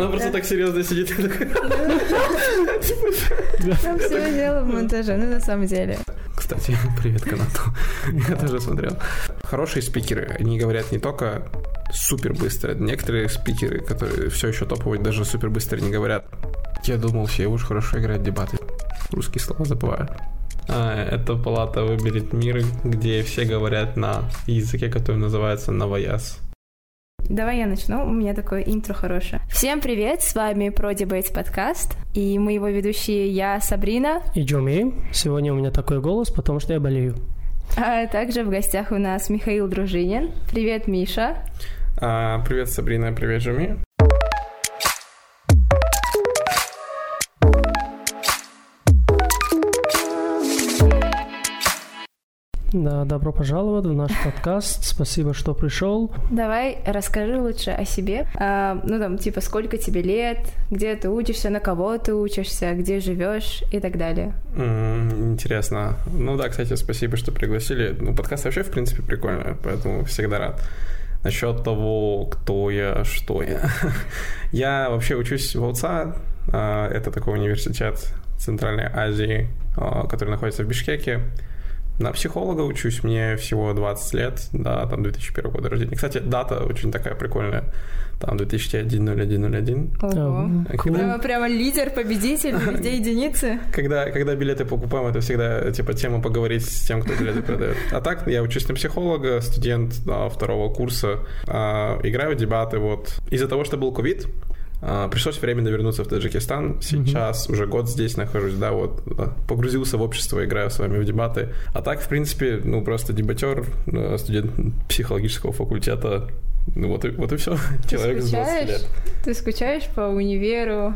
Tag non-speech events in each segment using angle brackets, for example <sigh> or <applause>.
Она просто так серьезно сидит. <laughs> Там все дело в монтаже, ну на самом деле. Кстати, привет канату. Я тоже смотрел. Хорошие спикеры, они говорят не только супер быстро. Некоторые спикеры, которые все еще топовые, даже супер быстро не говорят. Я думал, все уж хорошо играют дебаты. Русские слова забываю. А, это палата выберет мир, где все говорят на языке, который называется Новояз. Давай я начну, у меня такое интро хорошее. Всем привет, с вами Про Debates подкаст, и мы его ведущие я, Сабрина. И Джуми. Сегодня у меня такой голос, потому что я болею. А также в гостях у нас Михаил Дружинин. Привет, Миша. А, привет, Сабрина, привет, Джуми. Да, добро пожаловать в наш подкаст. Спасибо, что пришел. Давай расскажи лучше о себе. А, ну там, типа, сколько тебе лет, где ты учишься, на кого ты учишься, где живешь и так далее. Mm, интересно. Ну да, кстати, спасибо, что пригласили. Ну, подкаст вообще, в принципе, прикольный, поэтому всегда рад. Насчет того, кто я, что я. <laughs> я вообще учусь в УЦА. Это такой университет Центральной Азии, а, который находится в Бишкеке. На психолога учусь, мне всего 20 лет, да, там 2001 года рождения. Кстати, дата очень такая прикольная, там 2001-01-01. Ого, когда... прямо лидер, победитель, <laughs> везде единицы. Когда, когда билеты покупаем, это всегда, типа, тема поговорить с тем, кто билеты продает. А так, я учусь на психолога, студент да, второго курса, а, играю в дебаты, вот. Из-за того, что был ковид, а, пришлось временно вернуться в Таджикистан. Сейчас mm-hmm. уже год здесь нахожусь, да, вот погрузился в общество, играю с вами в дебаты. А так, в принципе, ну просто дебатер, э, студент психологического факультета. Ну вот и, вот и все. <laughs> Ты Человек скучаешь? с 20 лет. Ты скучаешь по универу?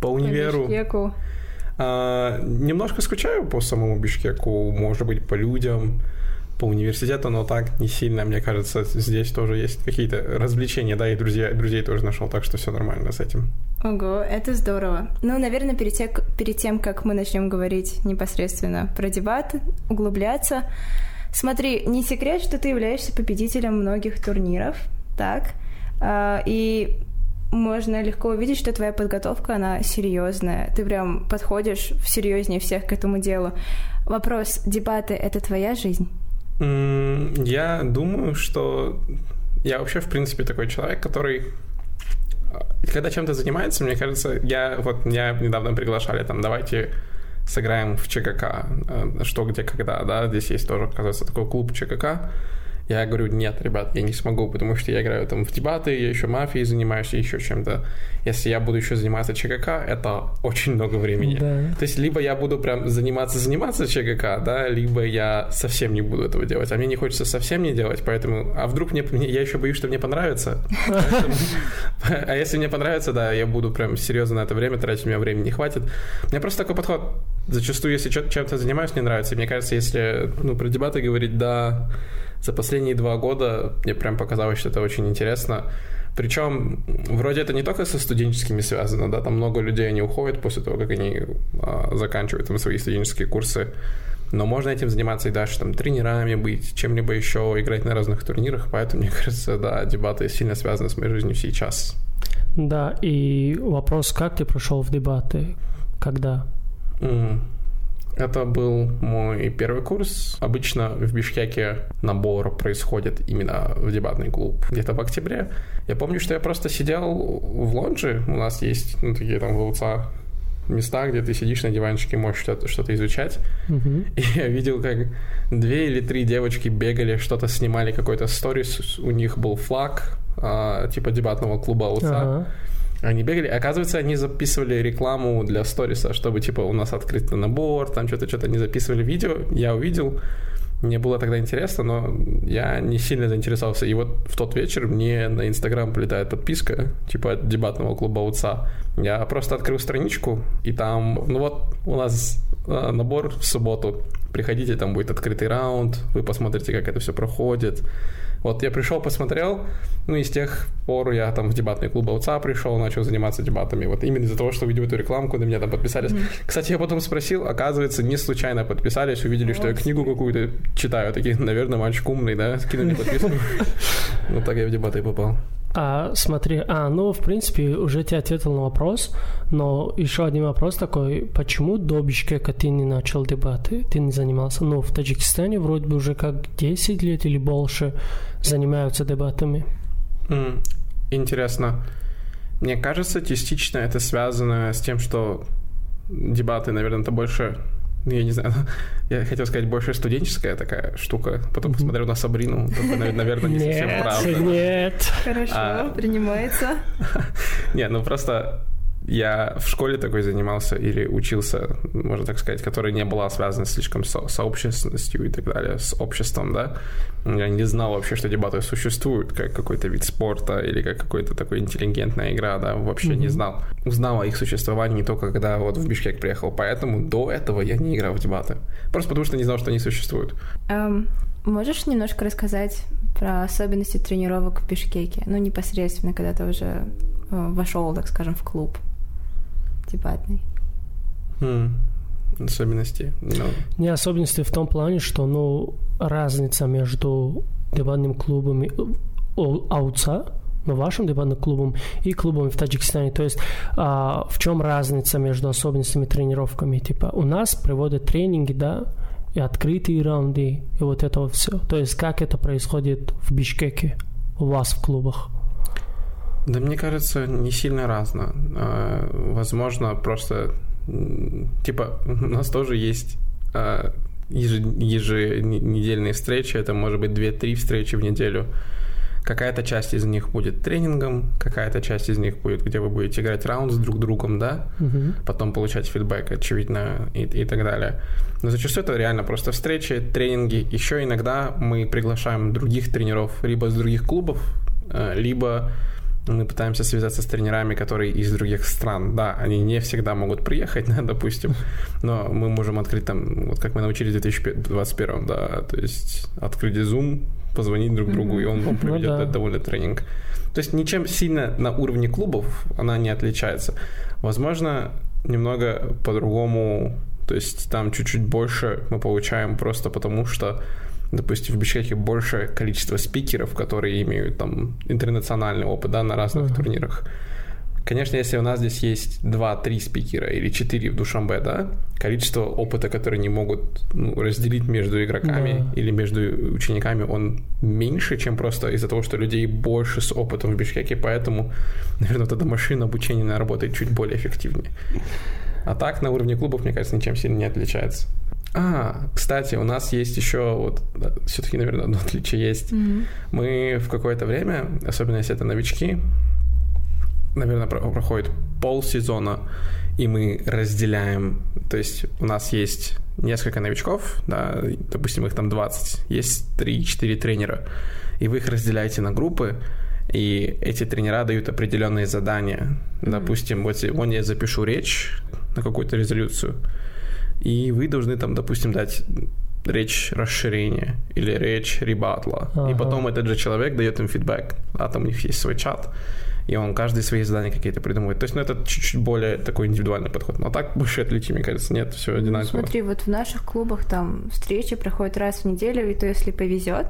По универу. По Бишкеку? А, немножко скучаю по самому Бишкеку, может быть, по людям по университету, но так не сильно, мне кажется, здесь тоже есть какие-то развлечения, да, и друзья, друзей тоже нашел, так что все нормально с этим. Ого, это здорово. Ну, наверное, перед, те, перед тем, как мы начнем говорить непосредственно про дебаты, углубляться, смотри, не секрет, что ты являешься победителем многих турниров, так, а, и можно легко увидеть, что твоя подготовка, она серьезная. Ты прям подходишь серьезнее всех к этому делу. Вопрос, дебаты — это твоя жизнь? Я думаю, что я вообще, в принципе, такой человек, который когда чем-то занимается, мне кажется, я вот меня недавно приглашали, там, давайте сыграем в ЧКК, э, что, где, когда, да, здесь есть тоже, оказывается, такой клуб ЧКК, я говорю, нет, ребят, я не смогу, потому что я играю там в дебаты, я еще мафией занимаюсь, еще чем-то. Если я буду еще заниматься ЧКК, это очень много времени. Да. То есть либо я буду прям заниматься-заниматься ЧКК, да, либо я совсем не буду этого делать. А мне не хочется совсем не делать, поэтому... А вдруг мне... я еще боюсь, что мне понравится. <laughs> А если мне понравится, да, я буду прям серьезно на это время тратить, у меня времени не хватит. У меня просто такой подход. Зачастую, если чем-то занимаюсь, мне нравится. Мне кажется, если ну, про дебаты говорить, да, за последние два года мне прям показалось, что это очень интересно. Причем вроде это не только со студенческими связано, да, там много людей, они уходят после того, как они а, заканчивают там свои студенческие курсы. Но можно этим заниматься и дальше, там, тренерами быть, чем-либо еще, играть на разных турнирах. Поэтому, <laughs> мне кажется, да, дебаты сильно связаны с моей жизнью сейчас. Да, и вопрос, как ты прошел в дебаты? Когда? Mm. Это был мой первый курс. Обычно в Бишкеке набор происходит именно в дебатный клуб где-то в октябре. Я помню, что я просто сидел в лонже. У нас есть ну, такие там в УЦА места, где ты сидишь на диванчике, можешь что-то, что-то изучать. Uh-huh. <laughs> И я видел, как две или три девочки бегали, что-то снимали, какой-то сторис, у них был флаг, а, типа дебатного клуба УЦА. Uh-huh. Они бегали, оказывается, они записывали рекламу для сториса, чтобы, типа, у нас открытый набор, там что-то, что-то они записывали видео, я увидел, мне было тогда интересно, но я не сильно заинтересовался. И вот в тот вечер мне на Инстаграм прилетает подписка, типа от дебатного клуба УЦА. Я просто открыл страничку, и там, ну вот, у нас набор в субботу. Приходите, там будет открытый раунд, вы посмотрите, как это все проходит. Вот я пришел, посмотрел, ну и с тех пор я там в дебатный клуб ОЦА пришел, начал заниматься дебатами. Вот именно из-за того, что увидел эту рекламку, на меня там подписались. Mm-hmm. Кстати, я потом спросил, оказывается, не случайно подписались, увидели, что я книгу какую-то читаю. Такие, наверное, мальчик умный, да, скинули подписку. <laughs> Вот так я в дебаты попал. А смотри, а, ну, в принципе, уже ты ответил на вопрос, но еще один вопрос такой, почему до Бишкека ты не начал дебаты, ты не занимался? Ну, в Таджикистане вроде бы уже как 10 лет или больше занимаются дебатами. М, Интересно. Мне кажется, частично это связано с тем, что дебаты, наверное, это больше ну, я не знаю, <laughs> я хотел сказать, больше студенческая такая штука. Потом посмотрел на Сабрину, только, наверное, не совсем Нет, правда. нет. Хорошо, А. принимается. <laughs> Не, ну просто я в школе такой занимался или учился, можно так сказать, которая не была связана слишком со сообщественностью и так далее, с обществом, да. Я не знал вообще, что дебаты существуют, как какой-то вид спорта или как какой-то такой интеллигентная игра, да, вообще не Мгм. знал. Узнал о их существовании не только когда вот в Бишкек приехал, поэтому до этого я не играл в дебаты. Просто потому что не знал, что они существуют. Эм, можешь немножко рассказать про особенности тренировок в Бишкеке? Ну, непосредственно, когда ты уже э, вошел, так скажем, в клуб дебатный. Хм. Особенности. Ну, Не особенности в том плане, что, ну, разница между дебатным клубом ауца, ну, вашим дебатным клубом и клубом в Таджикистане. То есть а, в чем разница между особенностями тренировками? Типа у нас проводят тренинги, да, и открытые раунды, и вот это вот все. То есть как это происходит в Бишкеке у вас в клубах? Да мне кажется, не сильно разно. А, Возможно, просто типа <laughs> у нас тоже есть а, еже- еженедельные встречи, это может быть 2-3 встречи в неделю. Какая-то часть из них будет тренингом, какая-то часть из них будет, где вы будете играть раунд с друг другом, да, Мгм. потом получать фидбэк, очевидно, и, и так далее. Но зачастую это реально просто встречи, тренинги. Еще иногда мы приглашаем других тренеров либо с других клубов, э, либо мы пытаемся связаться с тренерами, которые из других стран. Да, они не всегда могут приехать, <laughs> да, допустим, но мы можем открыть там, вот как мы научились в 2021, да, то есть открыть Zoom, позвонить друг другу, и он вам Ну проведет да. довольно тренинг. То есть ничем сильно на уровне клубов она не отличается. Возможно, немного по-другому, то есть там чуть-чуть больше мы получаем просто потому, что допустим, в Бишкеке больше количество спикеров, которые имеют там интернациональный опыт, да, на разных Ага. турнирах. Конечно, если у нас здесь есть 2-3 спикера или 4 в Душамбе, да, количество опыта, которые не могут ну, разделить между игроками Да. или между учениками, он меньше, чем просто из-за того, что людей больше с опытом в Бишкеке, поэтому, наверное, вот эта машина обучения работает чуть более эффективнее. А так, на уровне клубов, мне кажется, ничем сильно не отличается. А, кстати, у нас есть еще вот все-таки, наверное, одно отличие есть. Мгм. Мы в какое-то время, особенно если это новички, наверное, про- проходит полсезона, и мы разделяем, то есть у нас есть несколько новичков, да, допустим, их там 20, есть 3-4 тренера, и вы их разделяете на группы, и эти тренера дают определенные задания. Допустим, вот сегодня я запишу речь на какую-то резолюцию, и вы должны там, допустим, дать речь расширения или речь ребатла. И Ага. потом этот же человек дает им фидбэк. А там у них есть свой чат, и он каждый свои задания какие-то придумывает. То есть, ну, это чуть-чуть более такой индивидуальный подход. Но так больше отличий, мне кажется, нет, все одинаково. Смотри, вот в наших клубах там встречи проходят раз в неделю, и то если повезет,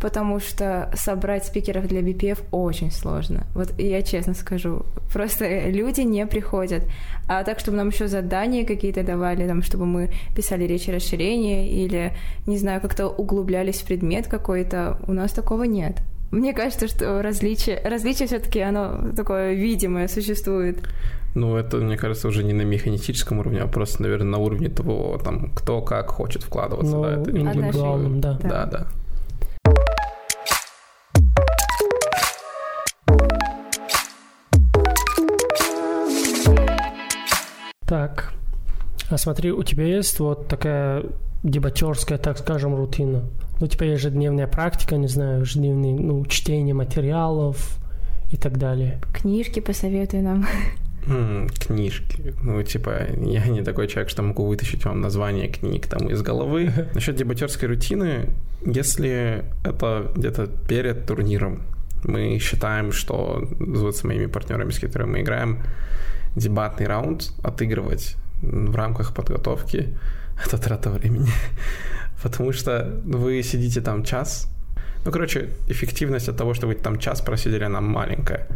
потому что собрать спикеров для BPF очень сложно. Вот я честно скажу, просто люди не приходят. А так, чтобы нам еще задания какие-то давали, там, чтобы мы писали речи расширения или, не знаю, как-то углублялись в предмет какой-то, у нас такого нет. Мне кажется, что различие, различие все-таки оно такое видимое существует. Ну, это, мне кажется, уже не на механистическом уровне, а просто, наверное, на уровне того, там, кто как хочет вкладываться. Ну, да, это не индивидуальным, да. Да. Да, да. Так, а смотри, у тебя есть вот такая дебатерская, так скажем, рутина. Ну, у тебя ежедневная практика, не знаю, ежедневное ну, чтение материалов и так далее. Книжки посоветуй нам. М, книжки. Ну, типа, я не такой человек, что могу вытащить вам название книг там из головы. <laughs> Насчет дебатерской рутины, если это где-то перед турниром, мы считаем, что вот с моими партнерами, с которыми мы играем, дебатный раунд отыгрывать в рамках подготовки <laughs> это трата времени. <laughs> Потому что вы сидите там час, Ну, короче, эффективность от того, что вы там час просидели, она маленькая.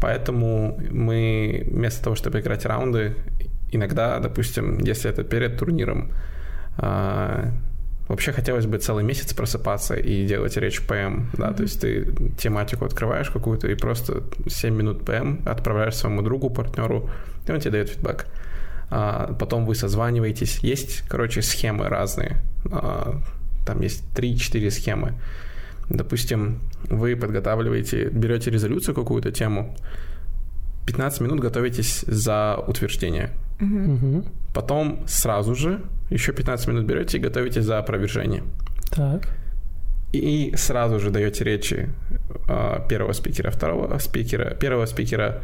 Поэтому мы вместо того, чтобы играть раунды, иногда, допустим, если это перед турниром, а, вообще хотелось бы целый месяц просыпаться и делать речь ПМ, да, mm-hmm. то есть ты тематику открываешь какую-то и просто 7 минут ПМ отправляешь своему другу, партнеру, и он тебе дает фидбэк. А, потом вы созваниваетесь. Есть, короче, схемы разные. А, там есть 3-4 схемы. Допустим, вы подготавливаете, берете резолюцию какую-то тему, 15 минут готовитесь за утверждение. Угу. Потом сразу же еще 15 минут берете и готовитесь за опровержение. Так. И сразу же даете речи э, первого спикера, второго спикера, первого спикера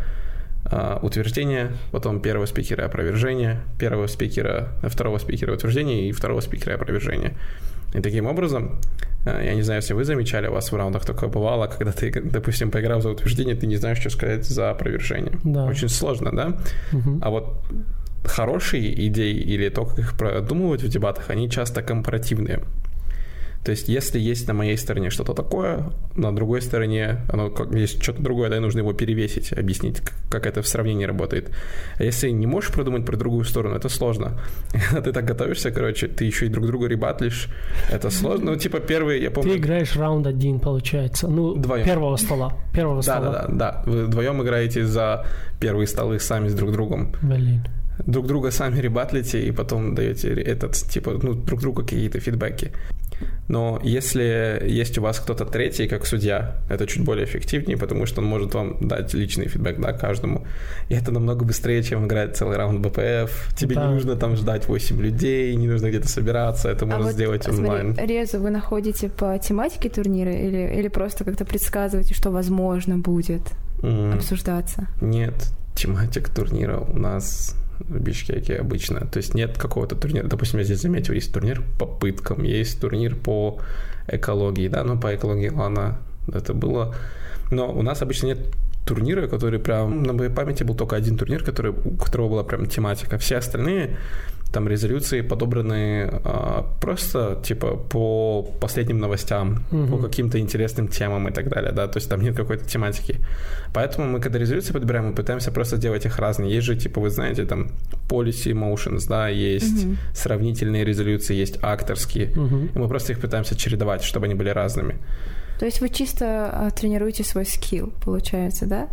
э, утверждения, потом первого спикера опровержения, первого спикера, второго спикера утверждения и второго спикера опровержения. И таким образом, э, я не знаю, если вы замечали, у вас в раундах такое бывало, когда ты, допустим, поиграв за утверждение, ты не знаешь, что сказать за опровержение. Да. Очень сложно, да? Угу. А вот хорошие идеи или то, как их продумывают в дебатах, они часто компаративные. То есть, если есть на моей стороне что-то такое, на другой стороне оно как, есть что-то другое, да, нужно его перевесить, объяснить, как это в сравнении работает. А если не можешь продумать про другую сторону, это сложно. <laughs> Ты так готовишься, короче, ты еще и друг друга ребатлишь, это сложно. Ну, типа, первый, я помню... Ты играешь раунд один, получается. Ну, Вдвоем. первого стола. Первого да, стола. Да, да, да. Вы вдвоем играете за первые столы сами с друг другом. Блин друг друга сами ребатлите и потом даете этот, типа, ну, друг другу какие-то фидбэки. Но если есть у вас кто-то третий, как судья, это чуть более эффективнее, потому что он может вам дать личный фидбэк, да, каждому. И это намного быстрее, чем играть целый раунд БПФ. Тебе да. не нужно там ждать 8 людей, не нужно где-то собираться, это а можно вот, сделать смотри, онлайн. Резу вы находите по тематике турнира или, или просто как-то предсказываете, что возможно будет mm. обсуждаться? Нет, тематик турнира у нас в Бишкеке обычно. То есть нет какого-то турнира. Допустим, я здесь заметил, есть турнир по пыткам, есть турнир по экологии, да, ну по экологии, ладно, это было. Но у нас обычно нет турнира, который прям на моей памяти был только один турнир, который, у которого была прям тематика. Все остальные там резолюции подобраны а, просто типа по последним новостям, угу. по каким-то интересным темам и так далее, да, то есть там нет какой-то тематики. Поэтому мы, когда резолюции подбираем, мы пытаемся просто делать их разные. Есть же, типа, вы знаете, там policy motions, да, есть угу. сравнительные резолюции, есть акторские, угу. и мы просто их пытаемся чередовать, чтобы они были разными. То есть вы чисто а, тренируете свой скилл, получается, да?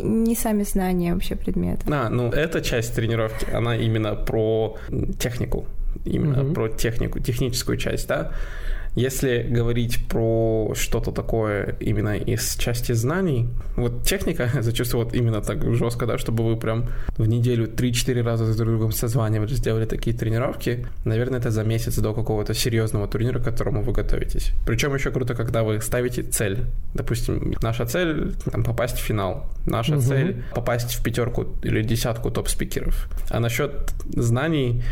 Не сами знания вообще предмета. А, ну, эта часть тренировки, она именно про технику, именно mm-hmm. про технику, техническую часть, да. Если говорить про что-то такое именно из части знаний, вот техника <laughs> зачастую вот именно так жестко, да, чтобы вы прям в неделю 3-4 раза с друг другом созванивались, сделали такие тренировки, наверное, это за месяц до какого-то серьезного турнира, к которому вы готовитесь. Причем еще круто, когда вы ставите цель. Допустим, наша цель там, попасть в финал. Наша угу. цель попасть в пятерку или десятку топ-спикеров. А насчет знаний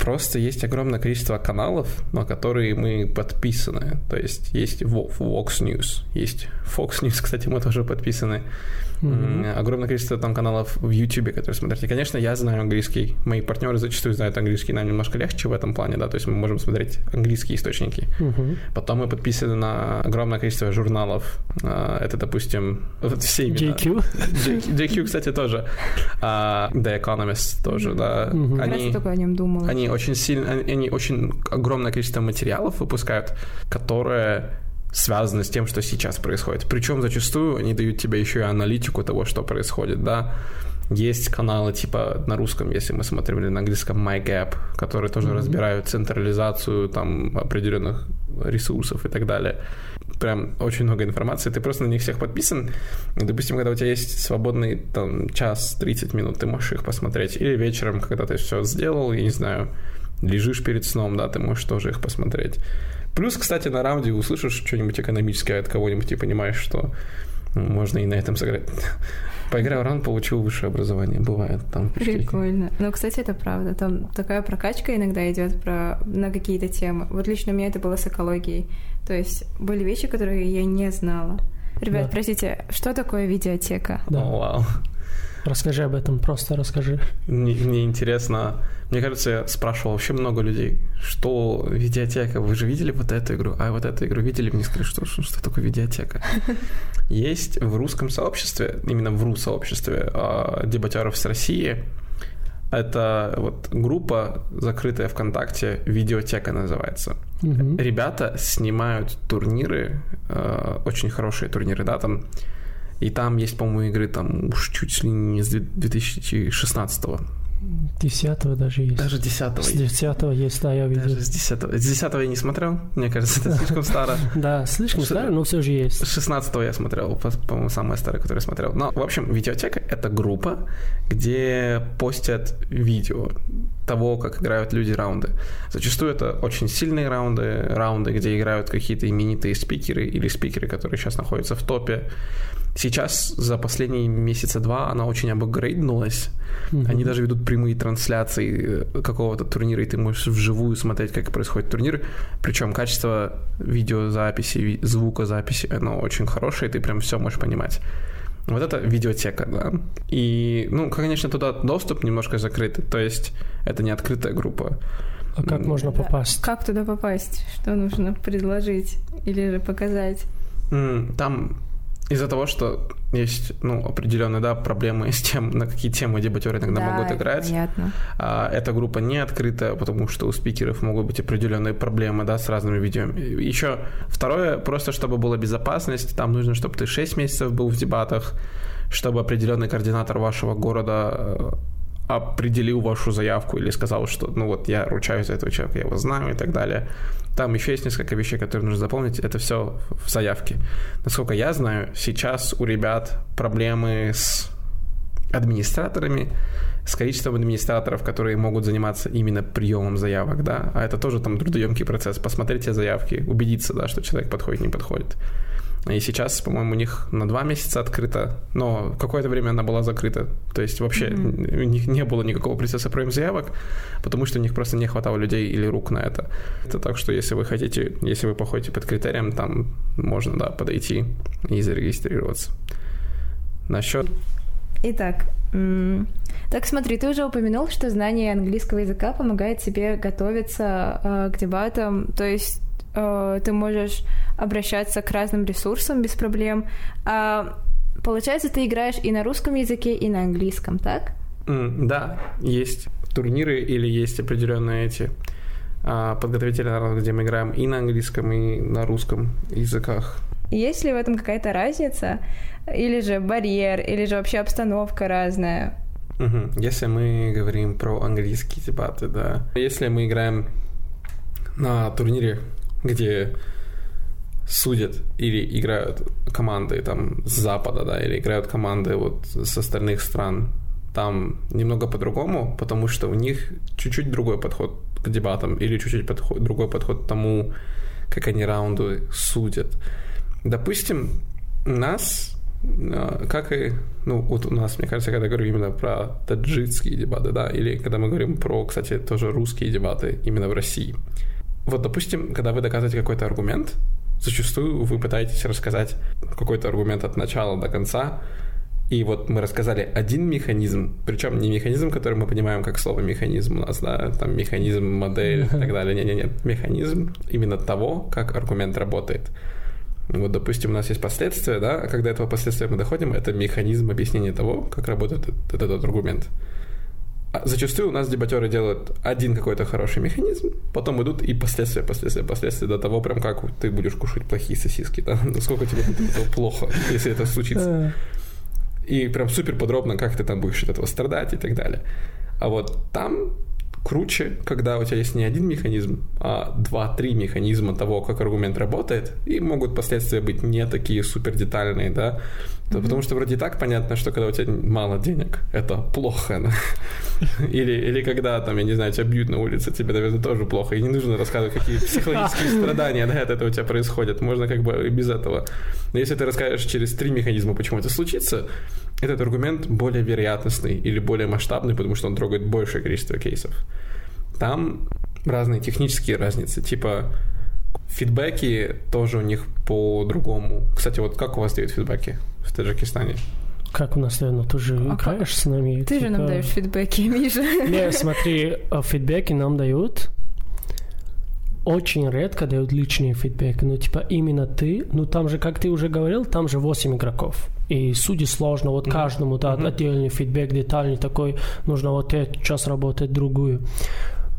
Просто есть огромное количество каналов, на которые мы подписаны. То есть есть Vox News, есть Fox News, <laughs> кстати, мы тоже подписаны. Mm-hmm. Огромное количество там каналов в YouTube, которые смотрите. Конечно, я знаю английский. Мои партнеры зачастую знают английский. Нам немножко легче в этом плане, да, то есть мы можем смотреть английские источники. Mm-hmm. Потом мы подписаны на огромное количество журналов. А, это, допустим, вот все имена. JQ? JQ, кстати, тоже. Uh, The Economist тоже, да. Mm-hmm. Они, я только о нем думала. Они очень сильно, они очень огромное количество материалов выпускают, которые связаны с тем, что сейчас происходит. Причем зачастую они дают тебе еще и аналитику того, что происходит, да. Есть каналы типа на русском, если мы смотрели на английском MyGap, которые тоже mm-hmm. разбирают централизацию там определенных ресурсов и так далее. Прям очень много информации. Ты просто на них всех подписан. И, допустим, когда у тебя есть свободный там час 30 минут, ты можешь их посмотреть. Или вечером, когда ты все сделал, я не знаю, лежишь перед сном, да, ты можешь тоже их посмотреть. Плюс, кстати, на раунде услышишь что-нибудь экономическое от кого-нибудь и понимаешь, что можно и на этом сыграть. <laughs> Поиграл раунд, получил высшее образование. Бывает там. Прикольно. Ну, кстати, это правда. Там такая прокачка иногда идет про на какие-то темы. Вот лично у меня это было с экологией. То есть были вещи, которые я не знала. Ребят, да. простите, что такое видеотека? Да. О, вау. Расскажи об этом, просто расскажи. Мне, мне интересно, мне кажется, я спрашивал вообще много людей, что видеотека, вы же видели вот эту игру, а вот эту игру видели, мне сказали, что, что, что такое видеотека. <laughs> Есть в русском сообществе, именно в РУ-сообществе а, дебатеров с России, это вот группа, закрытая ВКонтакте, видеотека называется. Мгм. Ребята снимают турниры, э, очень хорошие турниры, да, там. И там есть, по-моему, игры там уж чуть ли не с 2016 Десятого даже есть. Даже 10 С десятого есть, да, я видел. Даже с 10 С 10 я не смотрел, мне кажется, это слишком старо. <laughs> Да, слишком старый, но все же есть. С 16 я смотрел, по- по-моему, самое старое, которое я смотрел. Но, в общем, видеотека — это группа, где постят видео того, как играют люди раунды. Зачастую это очень сильные раунды, раунды, где играют какие-то именитые спикеры или спикеры, которые сейчас находятся в топе. Сейчас за последние месяца два она очень обгрейднулась. Мгм. Они даже ведут прямые трансляции э, какого-то турнира, и ты можешь вживую смотреть, как происходит турнир. Причем качество видеозаписи, ви- звукозаписи, оно очень хорошее, и ты прям все можешь понимать. Вот это видеотека, да. И, ну, конечно, туда доступ немножко закрытый, то есть это не открытая группа. А как можно попасть? Как туда попасть? Что нужно предложить или же показать? Там из-за того, что есть, ну, определенные, да, проблемы с тем, на какие темы дебатеры иногда Да, могут играть. Понятно. А, Эта группа не открытая, потому что у спикеров могут быть определенные проблемы, да, с разными видео. Еще второе, просто чтобы была безопасность, там нужно, чтобы ты 6 месяцев был в дебатах, чтобы определенный координатор вашего города э, определил вашу заявку или сказал, что, ну вот, я ручаюсь за этого человека, я его знаю и так далее. Там еще есть несколько вещей, которые нужно запомнить. Это все в заявке. Насколько я знаю, сейчас у ребят проблемы с администраторами, с количеством администраторов, которые могут заниматься именно приемом заявок, да, а это тоже там трудоемкий процесс, посмотреть все заявки, убедиться, да, что человек подходит, не подходит. И сейчас, по-моему, у них на два месяца открыто, но какое-то время она была закрыта. То есть вообще Мгм. у них не было никакого процесса приема заявок, потому что у них просто не хватало людей или рук на это. Это так что если вы хотите, если вы походите под критерием, там можно, да, подойти и зарегистрироваться. Насчет Итак, так смотри, ты уже упомянул, что знание английского языка помогает тебе готовиться э, к дебатам, то есть э, ты можешь обращаться к разным ресурсам без проблем. А, получается, ты играешь и на русском языке, и на английском, так? М, Да, есть турниры или есть определенные эти а, подготовительные где мы играем и на английском, и на русском языках. Есть ли в этом какая-то разница? Или же барьер, или же вообще обстановка разная? Если мы говорим про английские дебаты, да. Если мы играем на турнире, где судят или играют команды там с запада, да, или играют команды вот с остальных стран, там немного по-другому, потому что у них чуть-чуть другой подход к дебатам или чуть-чуть подход, другой подход к тому, как они раунды судят. Допустим, нас, э, как и, ну, вот у нас, мне кажется, когда говорю именно про таджикские дебаты, да, или когда мы говорим про, кстати, тоже русские дебаты именно в России. Вот, допустим, когда вы доказываете какой-то аргумент, зачастую вы пытаетесь рассказать какой-то аргумент от начала до конца, и вот мы рассказали один механизм, причем не механизм, который мы понимаем как слово механизм у нас, да, там механизм, модель и так далее. Не-не-не, механизм именно того, как аргумент работает. Вот, допустим, у нас есть последствия, да, а когда этого последствия мы доходим, это механизм объяснения того, как работает этот, этот аргумент. А зачастую у нас дебатеры делают один какой-то хороший механизм, потом идут и последствия, последствия, последствия до того, прям как ты будешь кушать плохие сосиски, да, <laughs> насколько тебе этого плохо, если это случится. И прям супер подробно, как ты там будешь от этого страдать и так далее. А вот там круче, когда у тебя есть не один механизм, а два-три механизма того, как аргумент работает, и могут последствия быть не такие супер детальные, да, Да, потому что вроде и так понятно, что когда у тебя мало денег, это плохо, да? <laughs> или, или когда там, я не знаю, тебя бьют на улице, тебе, наверное, тоже плохо, и не нужно рассказывать, какие <laughs> психологические страдания да, от этого у тебя происходят, можно как бы и без этого. Но если ты расскажешь через три механизма, почему это случится, этот аргумент более вероятностный или более масштабный, потому что он трогает большее количество кейсов. Там разные технические разницы, типа фидбэки тоже у них по-другому. Кстати, вот как у вас дают фидбэки в Таджикистане? Как у нас, наверное, ты же А играешь как? с нами. Ты же нам типа- даешь фидбэки, Миша. <laughs> Не, смотри, э, фидбэки нам дают. Очень редко дают личные фидбэки. Ну, типа, именно ты. Ну, там же, как ты уже говорил, там же 8 игроков. И судьи сложно. Вот Мгм. каждому Мгм. отдельный фидбэк, детальный такой. Нужно вот этот час работать другую.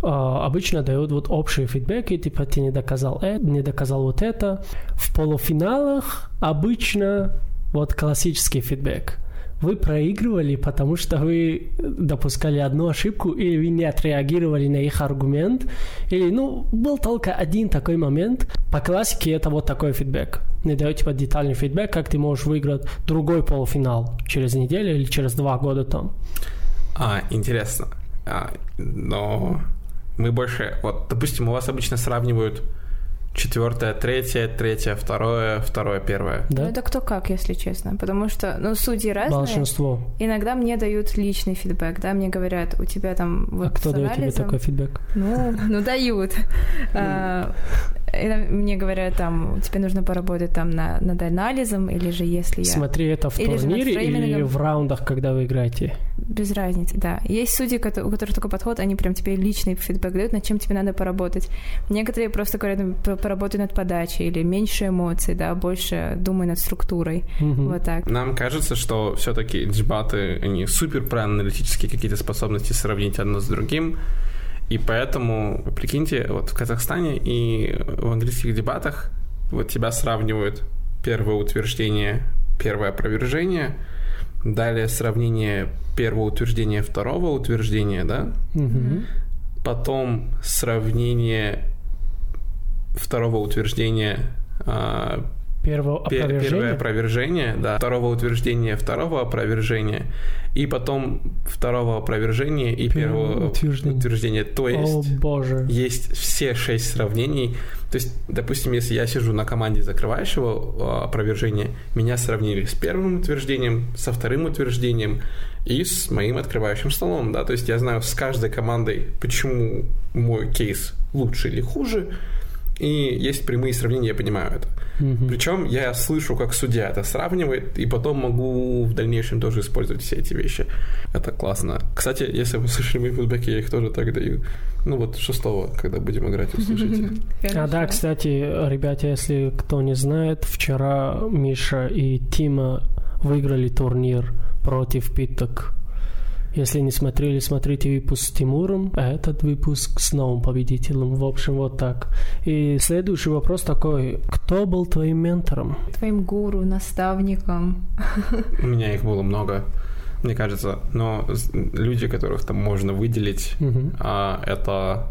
А, обычно дают вот общие фидбэки, типа ты не доказал это, не доказал вот это. В полуфиналах обычно вот классический фидбэк. Вы проигрывали, потому что вы допускали одну ошибку, или вы не отреагировали на их аргумент, или, ну, был только один такой момент. По классике это вот такой фидбэк. Не дают типа детальный фидбэк, как ты можешь выиграть другой полуфинал через неделю или через два года там. А, интересно. А, но мы больше... Вот, допустим, у вас обычно сравнивают четвертое, третье, третье, второе, второе, первое. Да? Ну, это кто как, если честно. Потому что, ну, судьи разные. Большинство. Иногда мне дают личный фидбэк, да, мне говорят, у тебя там вот а кто дает тебе такой фидбэк? Ну, ну дают. <laughs> А, мне говорят, там, тебе нужно поработать там на, над анализом, или же если я... Смотри, это в турнире или в раундах, когда вы играете? Без разницы, да. Есть судьи, у которых такой подход, они прям тебе личный фидбэк дают, над чем тебе надо поработать. Некоторые просто говорят, ну, поработай над подачей, или меньше эмоций, да, больше думай над структурой. Мгм. Вот так. Нам кажется, что все-таки дебаты, они супер про аналитические какие-то способности сравнить одно с другим. И поэтому, прикиньте, вот в Казахстане и в английских дебатах вот тебя сравнивают первое утверждение, первое опровержение, далее сравнение первого утверждения, второго утверждения, да, Мгм. потом сравнение второго утверждения а, Первое Пе- Первое опровержение? да. Второго утверждения, второго опровержения. И потом второго опровержения и Первого первого утверждения. утверждения. То О, есть боже. есть все шесть сравнений. То есть, допустим, если я сижу на команде закрывающего а, опровержения, меня сравнили с первым утверждением, со вторым утверждением и с моим открывающим столом, да, то есть я знаю с каждой командой, почему мой кейс лучше или хуже, и есть прямые сравнения, я понимаю это. Мгм. Причем я слышу, как судья это сравнивает, и потом могу в дальнейшем тоже использовать все эти вещи. Это классно. Кстати, если вы <laughs> слышали мои фидбэки, я их тоже так даю. Ну вот шестого, когда будем играть, услышите. <laughs> А да, кстати, ребята, если кто не знает, вчера Миша и Тима выиграли турнир против Питок. Если не смотрели, смотрите выпуск с Тимуром, а этот выпуск с новым победителем. В общем, вот так. И следующий вопрос такой. Кто был твоим ментором? Твоим гуру, наставником. У меня их было много, мне кажется. Но люди, которых там можно выделить, а, это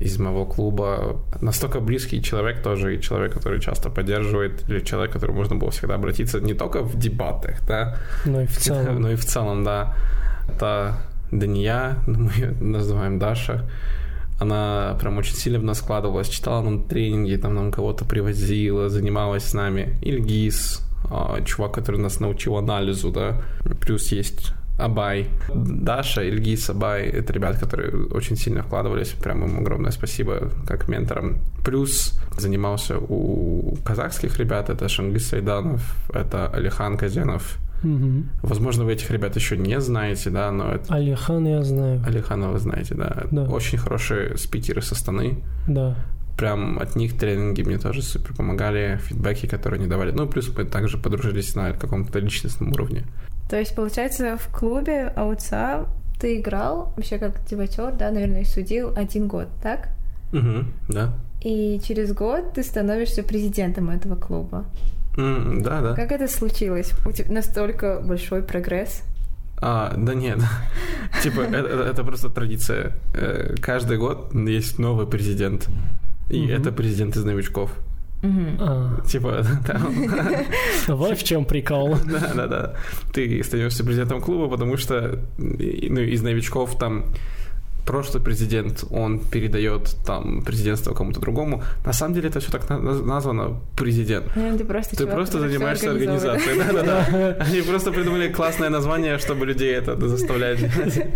из моего клуба настолько близкий человек тоже, и человек, который часто поддерживает, или человек, к которому можно было всегда обратиться не только в дебатах, да, Ну и в целом. но и в целом, да. Это Дания, <laughs> мы ее называем Даша. Она прям очень сильно в нас складывалась, читала нам тренинги, там нам кого-то привозила, занималась с нами. Ильгиз, а, чувак, который нас научил анализу, да. Плюс есть Абай. Даша, Ильгиз, Абай — это ребят, которые очень сильно вкладывались. Прям им огромное спасибо как менторам. Плюс занимался у казахских ребят. Это Шангис Сайданов, это Алихан Казянов, Мгм. Возможно, вы этих ребят еще не знаете, да, но это... Алихан я знаю. Алихана вы знаете, да. Да. Очень хорошие спикеры со Астаны. Да. Прям от них тренинги мне тоже супер помогали, фидбэки, которые они давали. Ну, плюс мы также подружились на каком-то личностном уровне. То есть, получается, в клубе АУЦА ты играл вообще как дебатер, да, наверное, и судил один год, так? Угу, да. И через год ты становишься президентом этого клуба. М, да, да. Как это случилось? У тебя настолько большой прогресс? А, да нет. <laughs> Типа, это, это- это просто традиция. Э, Каждый год есть новый президент. И это президент из новичков. А, Типа, <laughs> там... <laughs> вот в чем прикол. Да, да, да. Ты становишься президентом клуба, потому что ну, из новичков там прошлый президент, он передает там президентство кому-то другому. На самом деле это все так на- на- названо президент. Наверное, ты просто, Ты чувак, просто занимаешься организацией. Да, да, да. <laughs> Они просто придумали классное название, чтобы людей это заставлять делать.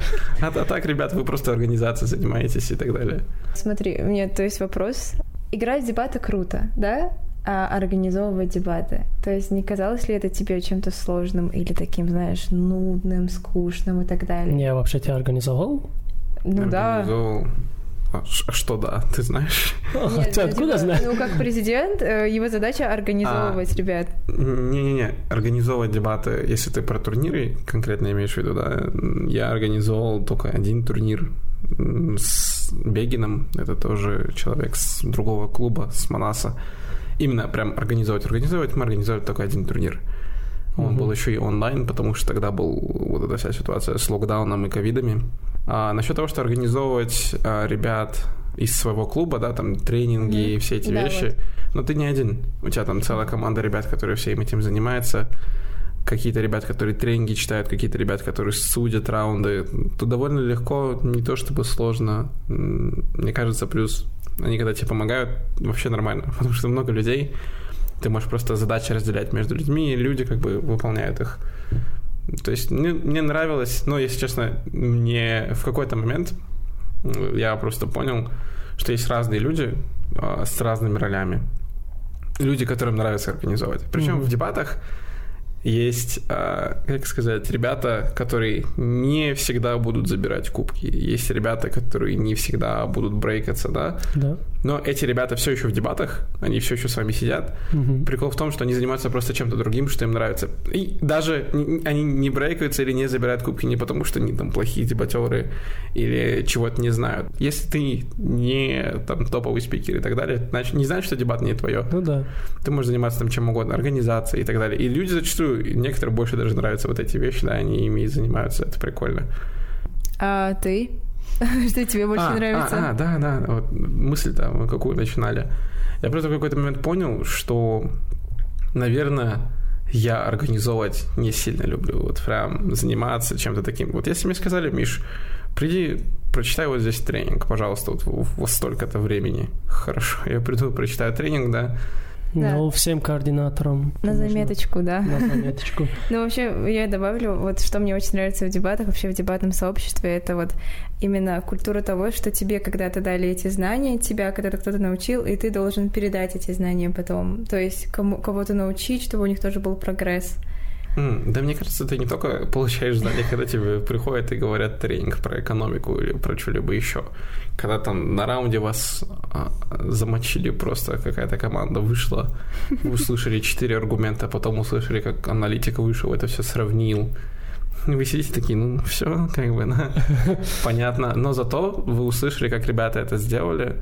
А, а так, ребят, вы просто организацией занимаетесь и так далее. Смотри, у меня то есть вопрос. Играть в дебаты круто, да? а, организовывать дебаты? То есть не казалось ли это тебе чем-то сложным или таким, знаешь, нудным, скучным и так далее? Я вообще тебя организовал? Ну да. Организовал. А а что да, ты знаешь? Нет, Ты ну, откуда типа, знаешь? Ну, как президент, э, его задача организовывать ребят. Не-не-не, организовывать дебаты, если ты про турниры конкретно имеешь в виду, да, я организовал только один турнир с Бегином, это тоже человек с другого клуба, с Манаса. Именно прям организовать, организовать, мы организовали только один турнир. Он Мгм. был еще и онлайн, потому что тогда был вот эта вся ситуация с локдауном и ковидами. А насчет того, что организовывать а, ребят из своего клуба, да, там тренинги Мгм. и все эти Да, вещи, но ты не один. У тебя там целая команда ребят, которые всем этим занимаются. Какие-то ребят, которые тренинги читают, какие-то ребят, которые судят раунды. Тут довольно легко, не то чтобы сложно. Мне кажется, плюс они когда тебе помогают, вообще нормально, <laughs> потому что много людей, ты можешь просто задачи разделять между людьми, и люди как бы выполняют их. То есть мне, мне нравилось, но, если честно, мне в какой-то момент я просто понял, что есть разные люди а, с разными ролями. Люди, которым нравится организовывать. Причем Мгм. в дебатах есть, а, как сказать, ребята, которые не всегда будут забирать кубки. Есть ребята, которые не всегда будут брейкаться, да. Да. Но эти ребята все еще в дебатах, они все еще с вами сидят. Мгм. Прикол в том, что они занимаются просто чем-то другим, что им нравится. И даже они не брейкаются или не забирают кубки не потому, что они там плохие дебатеры или чего-то не знают. Если ты не там топовый спикер и так далее, значит, не значит, что дебат не твое. Ну да. Ты можешь заниматься там чем угодно, организацией и так далее. И люди зачастую, некоторые больше даже нравятся вот эти вещи, да, они ими и занимаются, это прикольно. А ты? <laughs> Что тебе больше А, нравится? А, а, да, да, вот мысль-то мы какую начинали. Я просто в какой-то момент понял, что, наверное, я организовывать не сильно люблю. Вот прям заниматься чем-то таким. Вот если мне сказали, Миш, приди, прочитай вот здесь тренинг, пожалуйста, вот в- во столько-то времени. Хорошо, я приду, прочитаю тренинг, да. Да. Ну, всем координаторам. На заметочку, да. На заметочку. <laughs> Ну, вообще, я добавлю, вот что мне очень нравится в дебатах, вообще в дебатном сообществе, это вот именно культура того, что тебе когда-то дали эти знания, тебя когда-то кто-то научил, и ты должен передать эти знания потом. То есть кому, кого-то научить, чтобы у них тоже был прогресс. Да мне кажется, ты не только получаешь знания, когда тебе приходят и говорят тренинг про экономику или про что-либо еще. Когда там на раунде вас а, замочили просто, какая-то команда вышла, вы услышали четыре аргумента, а потом услышали, как аналитик вышел, это все сравнил. Вы сидите такие, ну все, как бы, да, <laughs> понятно. Но зато вы услышали, как ребята это сделали,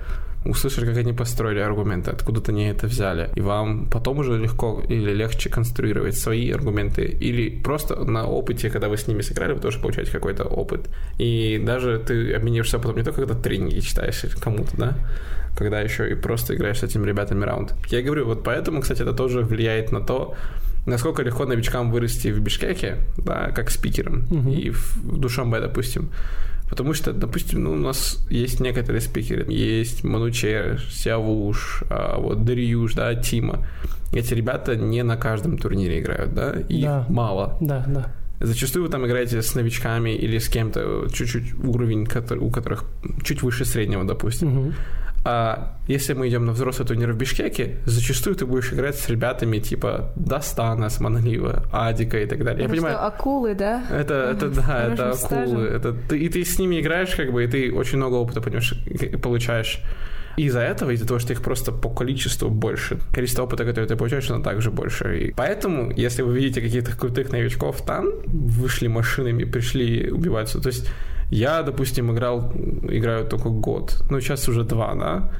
услышали, как они построили аргументы, откуда-то они это взяли. И вам потом уже легко или легче конструировать свои аргументы. Или просто на опыте, когда вы с ними сыграли, вы тоже получаете какой-то опыт. И даже ты обмениваешься потом не только когда тренинги читаешь кому-то, да, когда еще и просто играешь с этими ребятами раунд. Я говорю, вот поэтому, кстати, это тоже влияет на то, насколько легко новичкам вырасти в Бишкеке, да, как спикером, Мгм. и в, в Душанбе, допустим. Потому что, допустим, ну, у нас есть некоторые спикеры. Есть Манучер, Сявуш, а, вот Дариюш, да, Тима. Эти ребята не на каждом турнире играют, да? Их Да. мало. Да, да. Зачастую вы там играете с новичками или с кем-то чуть-чуть уровень, который- у которых чуть выше среднего, допустим. Мгм. А если мы идем на взрослый турнир в Бишкеке, зачастую ты будешь играть с ребятами типа Дастана, Сманлива, Адика и так далее. Я Это понимаю, что, акулы, да? это, это да, это акулы. Это ты, и ты с ними играешь, как бы, и ты очень много опыта понимаешь, получаешь. И из-за этого, из-за того, что их просто по количеству больше, количество опыта, которое ты получаешь, оно также больше. И поэтому, если вы видите каких-то крутых новичков там, вышли машинами, пришли убиваться. То есть я, допустим, играл, играю только год. Ну, сейчас уже два, да.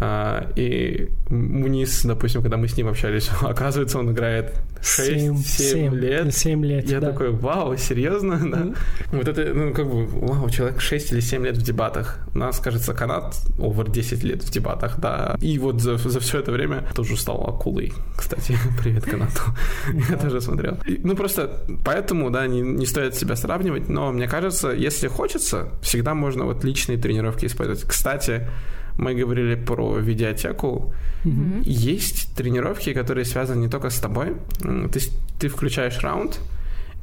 А, и Мунис, допустим, когда мы с ним общались, <laughs> оказывается, он играет 6-7 лет. 7 лет, Я да. такой, вау, серьезно? <laughs> Да? Мгм. Вот это, ну, как бы, вау, человек 6 или 7 лет в дебатах. У нас, кажется, канат over 10 лет в дебатах, да. И вот за, за все это время тоже стал акулой, кстати. <laughs> Привет канату. Я тоже смотрел. Ну, просто поэтому, да, не, не стоит себя сравнивать, но мне кажется, если хочется, всегда можно вот личные тренировки использовать. Кстати, мы говорили про видеотеку. Мгм. Есть тренировки, которые связаны не только с тобой. Ты, ты включаешь раунд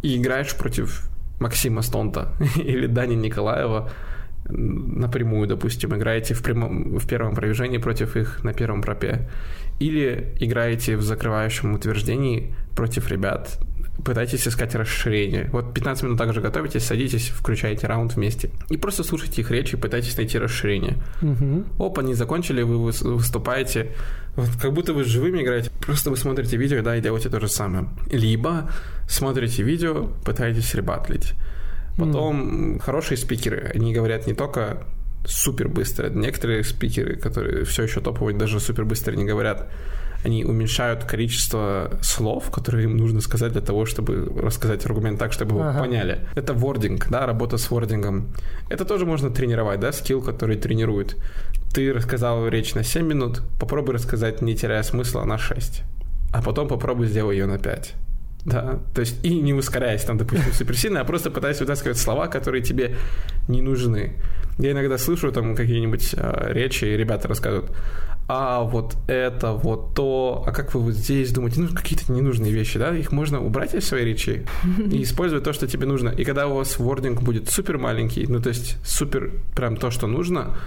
и играешь против Максима Стонта <laughs> или Дани Николаева напрямую, допустим, играете в, прямом, в первом провижении против их на первом пропе, или играете в закрывающем утверждении против ребят, пытайтесь искать расширение. Вот 15 минут также готовитесь, садитесь, включаете раунд вместе. И просто слушайте их речи, пытайтесь найти расширение. Угу. Опа, не закончили, вы выступаете. Вот как будто вы живыми играете. Просто вы смотрите видео, да, и делаете то же самое. Либо смотрите видео, пытаетесь ребатлить. Потом mm. хорошие спикеры, они говорят не только супер быстро. Некоторые спикеры, которые все еще топовые, даже супер быстро не говорят они уменьшают количество слов, которые им нужно сказать для того, чтобы рассказать аргумент так, чтобы ага. его поняли. Это вординг, да, работа с вордингом. Это тоже можно тренировать, да, скилл, который тренирует. Ты рассказал речь на 7 минут, попробуй рассказать, не теряя смысла, на 6. А потом попробуй сделай ее на 5. Да, то есть и не ускоряясь там, допустим, <laughs> суперсильно, а просто пытаясь вытаскивать слова, которые тебе не нужны. Я иногда слышу там какие-нибудь э, речи, и ребята рассказывают, а вот это, вот то, а как вы вот здесь думаете, ну, какие-то ненужные вещи, да, их можно убрать из своей речи <laughs> и использовать то, что тебе нужно. И когда у вас вординг будет супер маленький, ну, то есть супер прям то, что нужно,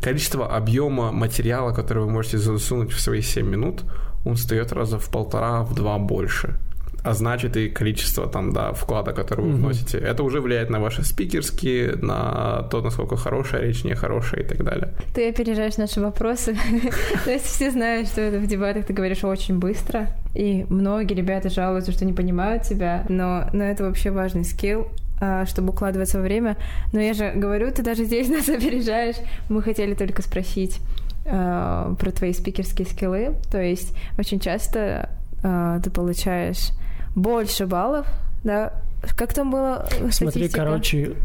количество объема материала, который вы можете засунуть в свои 7 минут, он встает раза в полтора, в два больше а значит и количество там, да, вклада, который вы вносите. Это уже влияет на ваши спикерские, на то, насколько хорошая речь, нехорошая и так далее. Ты опережаешь наши вопросы. <laughs> То есть все знают, что это в дебатах ты говоришь очень быстро, и многие ребята жалуются, что не понимают тебя, но, но это вообще важный скилл, а, чтобы укладываться во время. Но я же говорю, ты даже здесь <laughs> нас опережаешь. Мы хотели только спросить э, про твои спикерские скиллы. То есть очень часто э, ты получаешь больше баллов, да? Как там было Смотри, короче,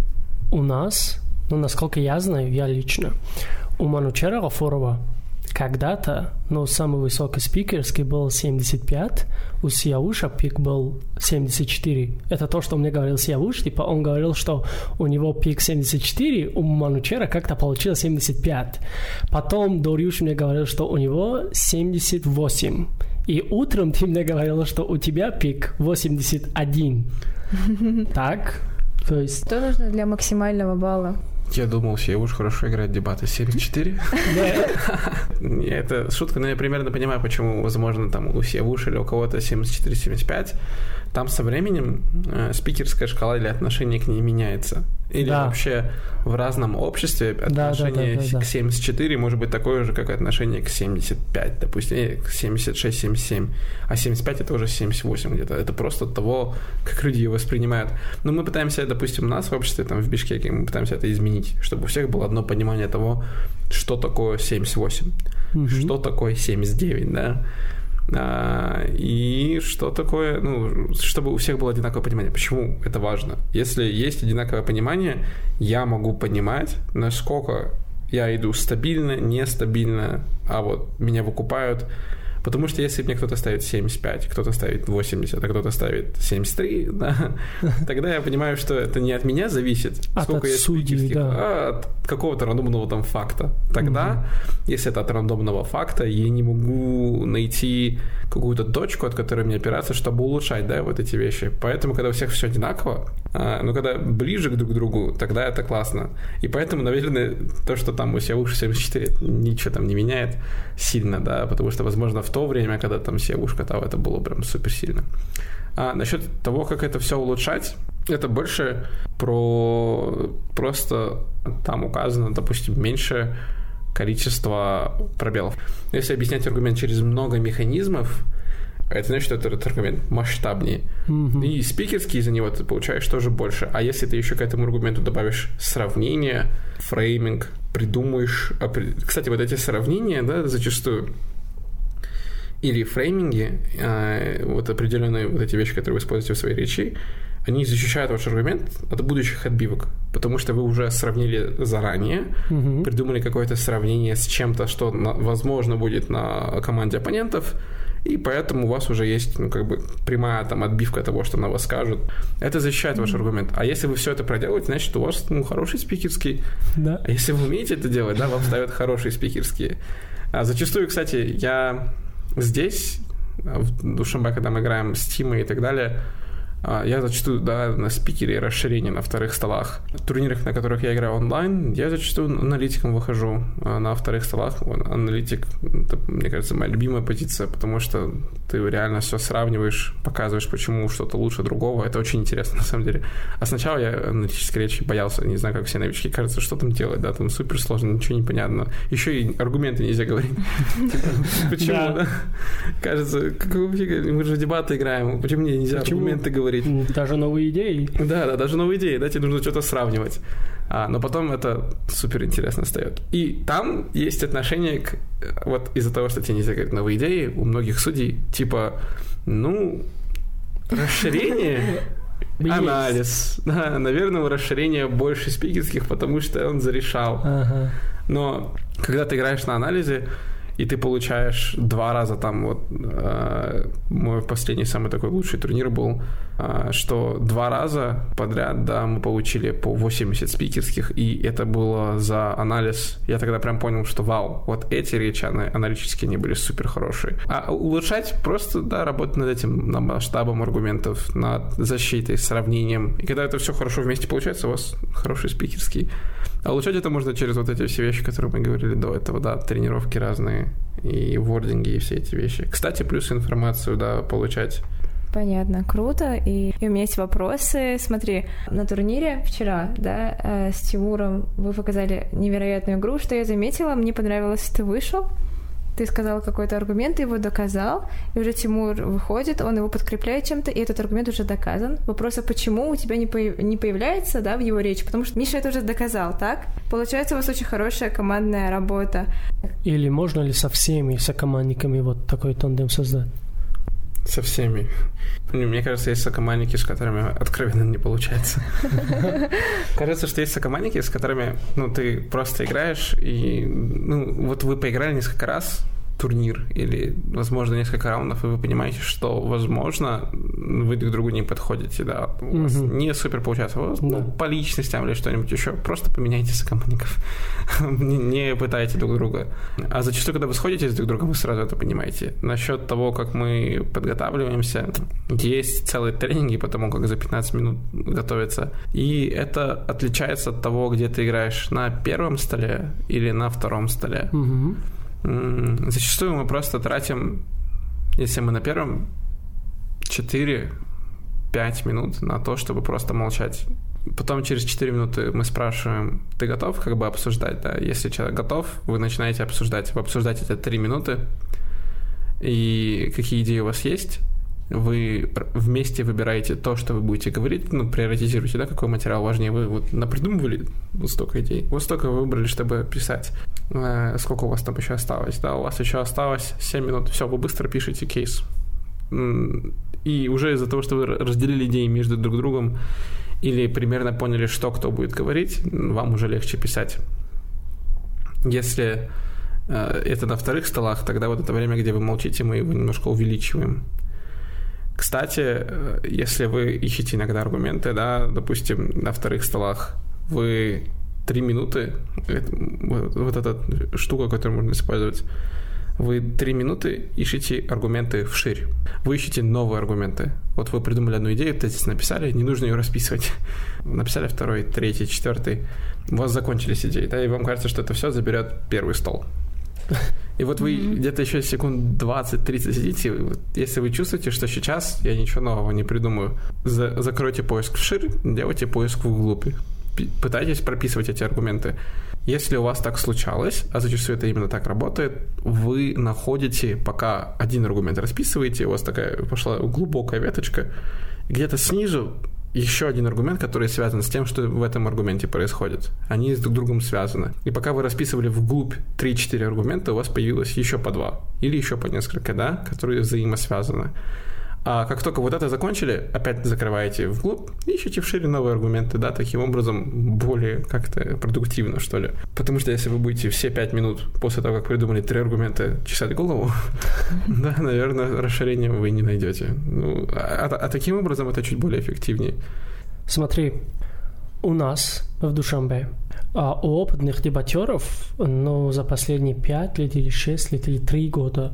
у нас, ну, насколько я знаю, я лично, у Манучера Гафурова когда-то, ну, самый высокий спикерский был 75, у Сияуша пик был 74. Это то, что мне говорил Сияуш, типа он говорил, что у него пик 74, у Манучера как-то получилось 75. Потом Дорюш мне говорил, что у него 78. И утром ты мне говорила, что у тебя пик 81. <laughs> Так? То есть... Что нужно для максимального балла? Я думал, все уж хорошо играть дебаты 7-4. Это шутка, но я примерно понимаю, почему, возможно, там у Севуш или у кого-то 74-75. Там со временем э, спикерская шкала или отношение к ней меняется. Или да. вообще в разном обществе отношение да, да, да, да, к 74 может быть такое же, как отношение к 75, допустим, или к 76-77, а 75 это уже 78 где-то. Это просто от того, как люди ее воспринимают. Но мы пытаемся, допустим, у нас в обществе, там в Бишкеке, мы пытаемся это изменить, чтобы у всех было одно понимание того, что такое 78, угу. что такое 79, да. А, и что такое, ну, чтобы у всех было одинаковое понимание. Почему это важно? Если есть одинаковое понимание, я могу понимать, насколько я иду стабильно, нестабильно, а вот меня выкупают Потому что если мне кто-то ставит 75, кто-то ставит 80, а кто-то ставит 73, да, <laughs> тогда я понимаю, что это не от меня зависит, от сколько я судей, да. а от какого-то рандомного там факта. Тогда, угу. если это от рандомного факта, я не могу найти какую-то точку, от которой мне опираться, чтобы улучшать, да, вот эти вещи. Поэтому, когда у всех все одинаково, а, ну, когда ближе к друг другу, тогда это классно. И поэтому, наверное, то, что там у себя выше 74, ничего там не меняет сильно, да, потому что, возможно, в то время, когда там уж катал, это было прям супер сильно. А насчет того, как это все улучшать, это больше про просто там указано, допустим, меньше количество пробелов. Если объяснять аргумент через много механизмов, это значит, что этот аргумент масштабнее. Mm-hmm. И спикерский из-за него ты получаешь тоже больше. А если ты еще к этому аргументу добавишь сравнение, фрейминг, придумаешь... Кстати, вот эти сравнения, да, зачастую или фрейминги, э, вот определенные вот эти вещи, которые вы используете в своей речи, они защищают ваш аргумент от будущих отбивок, потому что вы уже сравнили заранее, угу. придумали какое-то сравнение с чем-то, что на, возможно будет на команде оппонентов, и поэтому у вас уже есть, ну, как бы прямая там отбивка того, что на вас скажут. Это защищает ваш аргумент. А если вы все это проделаете, значит, у вас, ну, хороший спикерский. Да. А если вы умеете это делать, да, вам ставят хорошие спикерские. А зачастую, кстати, я здесь, в Душамбе, когда мы играем с Тимой и так далее, А, я зачастую, да, на спикере расширение на вторых столах. В турнирах, на которых я играю онлайн, я зачастую аналитиком выхожу. А на вторых столах аналитик, это, мне кажется, моя любимая позиция, потому что ты реально все сравниваешь, показываешь, почему что-то лучше другого. Это очень интересно, <laughs> на самом деле. А сначала я аналитической речи боялся, не знаю, как все новички, кажется, что там делать, да, там супер сложно, ничего не понятно. Еще и аргументы нельзя говорить. <laughs> Типа, почему, да? Кажется, мы же дебаты играем, почему мне нельзя аргументы говорить? Говорить. Даже новые идеи. Да, да, даже новые идеи, да, тебе нужно что-то сравнивать. А, но потом это супер интересно встает. И там есть отношение к... Вот из-за того, что тебе нельзя говорить новые идеи, у многих судей, типа, ну, расширение <laughs> анализ. Да, наверное, у расширения больше спикерских, потому что он зарешал. Ага. Но когда ты играешь на анализе, и ты получаешь два раза там вот э, мой последний самый такой лучший турнир был, что два раза подряд, да, мы получили по 80 спикерских, и это было за анализ. Я тогда прям понял, что вау, вот эти речи аналитические, они были супер хорошие. А улучшать просто, да, работать над этим, над масштабом аргументов, над защитой, сравнением. И когда это все хорошо вместе получается, у вас хороший спикерский. А улучшать это можно через вот эти все вещи, которые мы говорили до этого, да, тренировки разные, и вординги, и все эти вещи. Кстати, плюс информацию, да, получать Понятно, круто. И, и у меня есть вопросы. Смотри, на турнире вчера, да, э, с Тимуром вы показали невероятную игру. Что я заметила, мне понравилось, ты вышел, ты сказал какой-то аргумент, ты его доказал, и уже Тимур выходит, он его подкрепляет чем-то, и этот аргумент уже доказан. Вопрос, а почему у тебя не, появ... не появляется, да, в его речи? Потому что Миша это уже доказал, так? Получается, у вас очень хорошая командная работа. Или можно ли со всеми сокомандниками вот такой тандем создать? Со всеми. Мне кажется, есть сокомандники, с которыми откровенно не получается. <laughs> Кажется, что есть сокомандники, с которыми ну, ты просто играешь, и ну, вот вы поиграли несколько раз, турнир или, возможно, несколько раундов, и вы понимаете, что, возможно, вы друг другу не подходите, да, у вас угу. не супер получается, у вас, да. ну, по личностям или что-нибудь еще, просто поменяйте сокомандников, <laughs> не, не пытайте друг друга. А зачастую, когда вы сходитесь друг с другом, вы сразу это понимаете. Насчет того, как мы подготавливаемся, есть целые тренинги по тому, как за 15 минут готовиться, и это отличается от того, где ты играешь на первом столе или на втором столе. Угу. Зачастую мы просто тратим, если мы на первом, 4-5 минут на то, чтобы просто молчать. Потом через 4 минуты мы спрашиваем, ты готов как бы обсуждать, да? Если человек готов, вы начинаете обсуждать. Вы обсуждаете это 3 минуты, и какие идеи у вас есть, вы вместе выбираете то, что вы будете говорить, ну, приоритизируете, да, какой материал важнее. Вы вот напридумывали вот столько идей, вот столько вы выбрали, чтобы писать. Э, сколько у вас там еще осталось, да, у вас еще осталось 7 минут, все, вы быстро пишете кейс. И уже из-за того, что вы разделили идеи между друг другом или примерно поняли, что кто будет говорить, вам уже легче писать. Если э, это на вторых столах, тогда вот это время, где вы молчите, мы его немножко увеличиваем. Кстати, э, если вы ищете иногда аргументы, да, допустим, на вторых столах, вы три минуты, вот, эта штука, которую можно использовать, вы три минуты ищете аргументы вширь. Вы ищете новые аргументы. Вот вы придумали одну идею, тезис написали, не нужно ее расписывать. <laughs> Написали второй, третий, четвертый. У вас закончились идеи, да, и вам кажется, что это все заберет первый стол. И вот вы mm-hmm. где-то еще секунд 20-30 сидите, вот, если вы чувствуете, что сейчас я ничего нового не придумаю, за- закройте поиск вширь, делайте поиск вглубь. Пытайтесь прописывать эти аргументы. Если у вас так случалось, а зачастую это именно так работает, вы находите, пока один аргумент расписываете, у вас такая пошла глубокая веточка, где-то снизу еще один аргумент, который связан с тем, что в этом аргументе происходит. Они с друг другом связаны. И пока вы расписывали вглубь 3-4 аргумента, у вас появилось еще по два или еще по несколько, да, которые взаимосвязаны. А как только вот это закончили, опять закрываете вглубь, ищете в шире новые аргументы, да, таким образом более как-то продуктивно, что ли. Потому что если вы будете все пять минут после того, как придумали три аргумента, чесать голову, <laughs> да, наверное, расширения вы не найдете. Ну, а, а, а таким образом это чуть более эффективнее. Смотри, у нас в Душамбе а у опытных дебатеров, ну, за последние пять лет или шесть лет или три года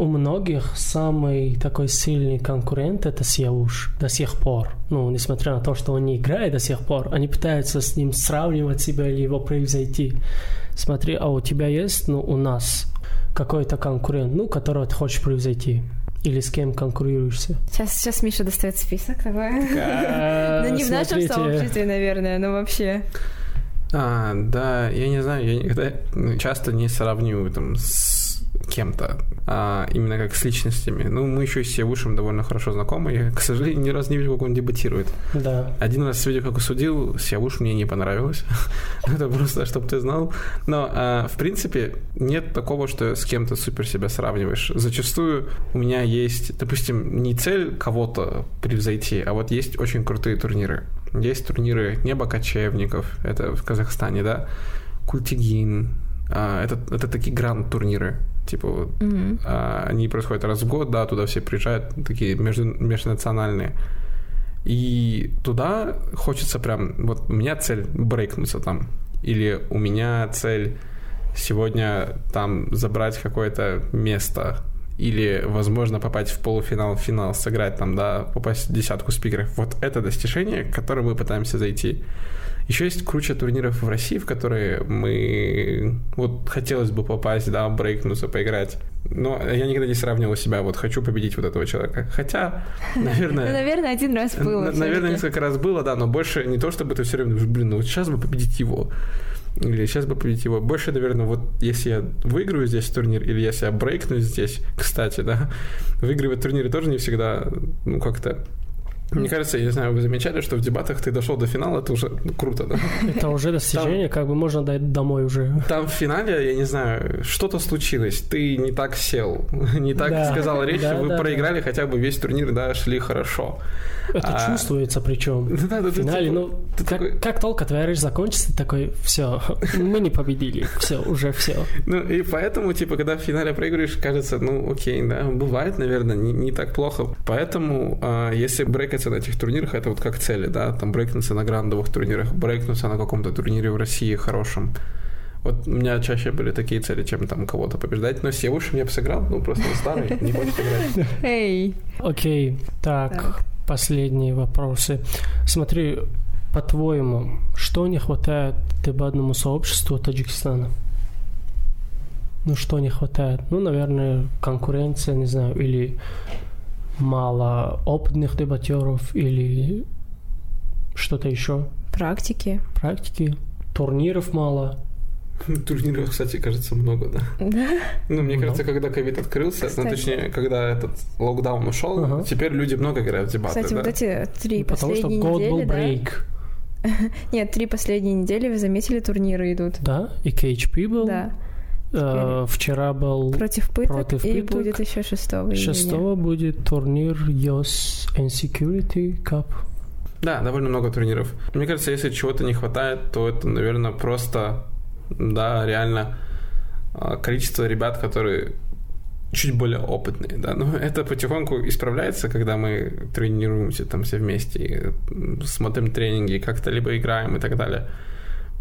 у многих самый такой сильный конкурент это Сеуш до сих пор. Ну, несмотря на то, что он не играет до сих пор, они пытаются с ним сравнивать себя или его превзойти. Смотри, а у тебя есть, ну, у нас какой-то конкурент, ну, которого ты хочешь превзойти? Или с кем конкурируешься? Сейчас, сейчас Миша достает список такой. <laughs> Ну, не в нашем сообществе, наверное, но вообще. А, да, я не знаю, я никогда ну, часто не сравниваю там с кем-то, а именно как с личностями. Ну, мы еще с Севушем довольно хорошо знакомы. Я, к сожалению, ни разу не видел, как он дебатирует. Да. Один раз видел, как он судил, Севуш мне не понравилось. <laughs> Это просто, чтобы ты знал. Но, а, в принципе, нет такого, что с кем-то супер себя сравниваешь. Зачастую у меня есть, допустим, не цель кого-то превзойти, а вот есть очень крутые турниры. Есть турниры Небо кочевников, это в Казахстане, да, Культигин, а, это, это такие гранд-турниры, типа вот, Мгм. а, они происходят раз в год, да, туда все приезжают, такие между, межнациональные. И туда хочется прям... Вот у меня цель брейкнуться там. Или у меня цель сегодня там забрать какое-то место. Или, возможно, попасть в полуфинал, в финал, сыграть там, да, попасть в десятку спикеров. Вот это достижение, к которому мы пытаемся зайти. Еще есть куча турниров в России, в которые мы... Вот хотелось бы попасть, да, брейкнуться, поиграть. Но я никогда не сравнивал себя, вот хочу победить вот этого человека. Хотя, <laughs> наверное... наверное, один раз было. Наверное, несколько раз было, да, но больше не то, чтобы ты все время блин, ну вот сейчас бы победить его. Или сейчас бы победить его. Больше, наверное, вот если я выиграю здесь турнир, или если я брейкнусь здесь, кстати, да, <laughs> выигрывать турниры тоже не всегда, ну, как-то мне кажется, я не знаю, вы замечали, что в дебатах ты дошел до финала, это уже ну, круто, да? Это уже достижение, как бы можно дать домой уже. Там в финале, я не знаю, что-то случилось. Ты не так сел, <laughs> не так Да. сказал речь, Да, вы да, проиграли хотя бы весь турнир, да, шли хорошо. Это А- чувствуется причем. <laughs> Да, да, В финале, типа- ну, ты как, такой- как только твоя речь закончится, ты такой, все, <laughs> мы не победили, все, уже все. Ну, и поэтому, типа, когда в финале проигрываешь, кажется, ну, окей, да, бывает, наверное, не, не так плохо. Поэтому, а, если брейкаться на этих турнирах, это вот как цели, да, там брейкнуться на грандовых турнирах, брейкнуться на каком-то турнире в России хорошем. Вот у меня чаще были такие цели, чем там кого-то побеждать. Но с Евушем я бы сыграл, ну, просто он старый, <laughs> не хочет играть. Эй. Окей, так, Так. последние вопросы. Смотри, по-твоему, что не хватает дебатному сообществу Таджикистана? Ну, что не хватает? Ну, наверное, конкуренция, не знаю, или мало опытных дебатеров, или что-то еще. Практики. Практики, турниров мало. <laughs> Турниров, кстати, кажется, много, да. Да. Ну, мне Ну. кажется, когда ковид открылся, Кстати. ну, точнее, когда этот локдаун ушел, Ага. теперь люди много играют в дебаты, Кстати, да? вот эти три Потому что последние год был недели, да? брейк. <laughs> Нет, три последние недели, вы заметили, турниры идут. Да, и KHP был. Да. Э, вчера был Против пыток. Против и пыток. будет еще 6 июня. Шестого будет турнир YOS and Security Cup. Да, довольно много турниров. Мне кажется, если чего-то не хватает, то это, наверное, просто, да, реально а, количество ребят, которые чуть более опытные, да, но <laughs> это потихоньку исправляется, когда мы тренируемся там все вместе, и, смотрим тренинги, как-то либо играем и так далее.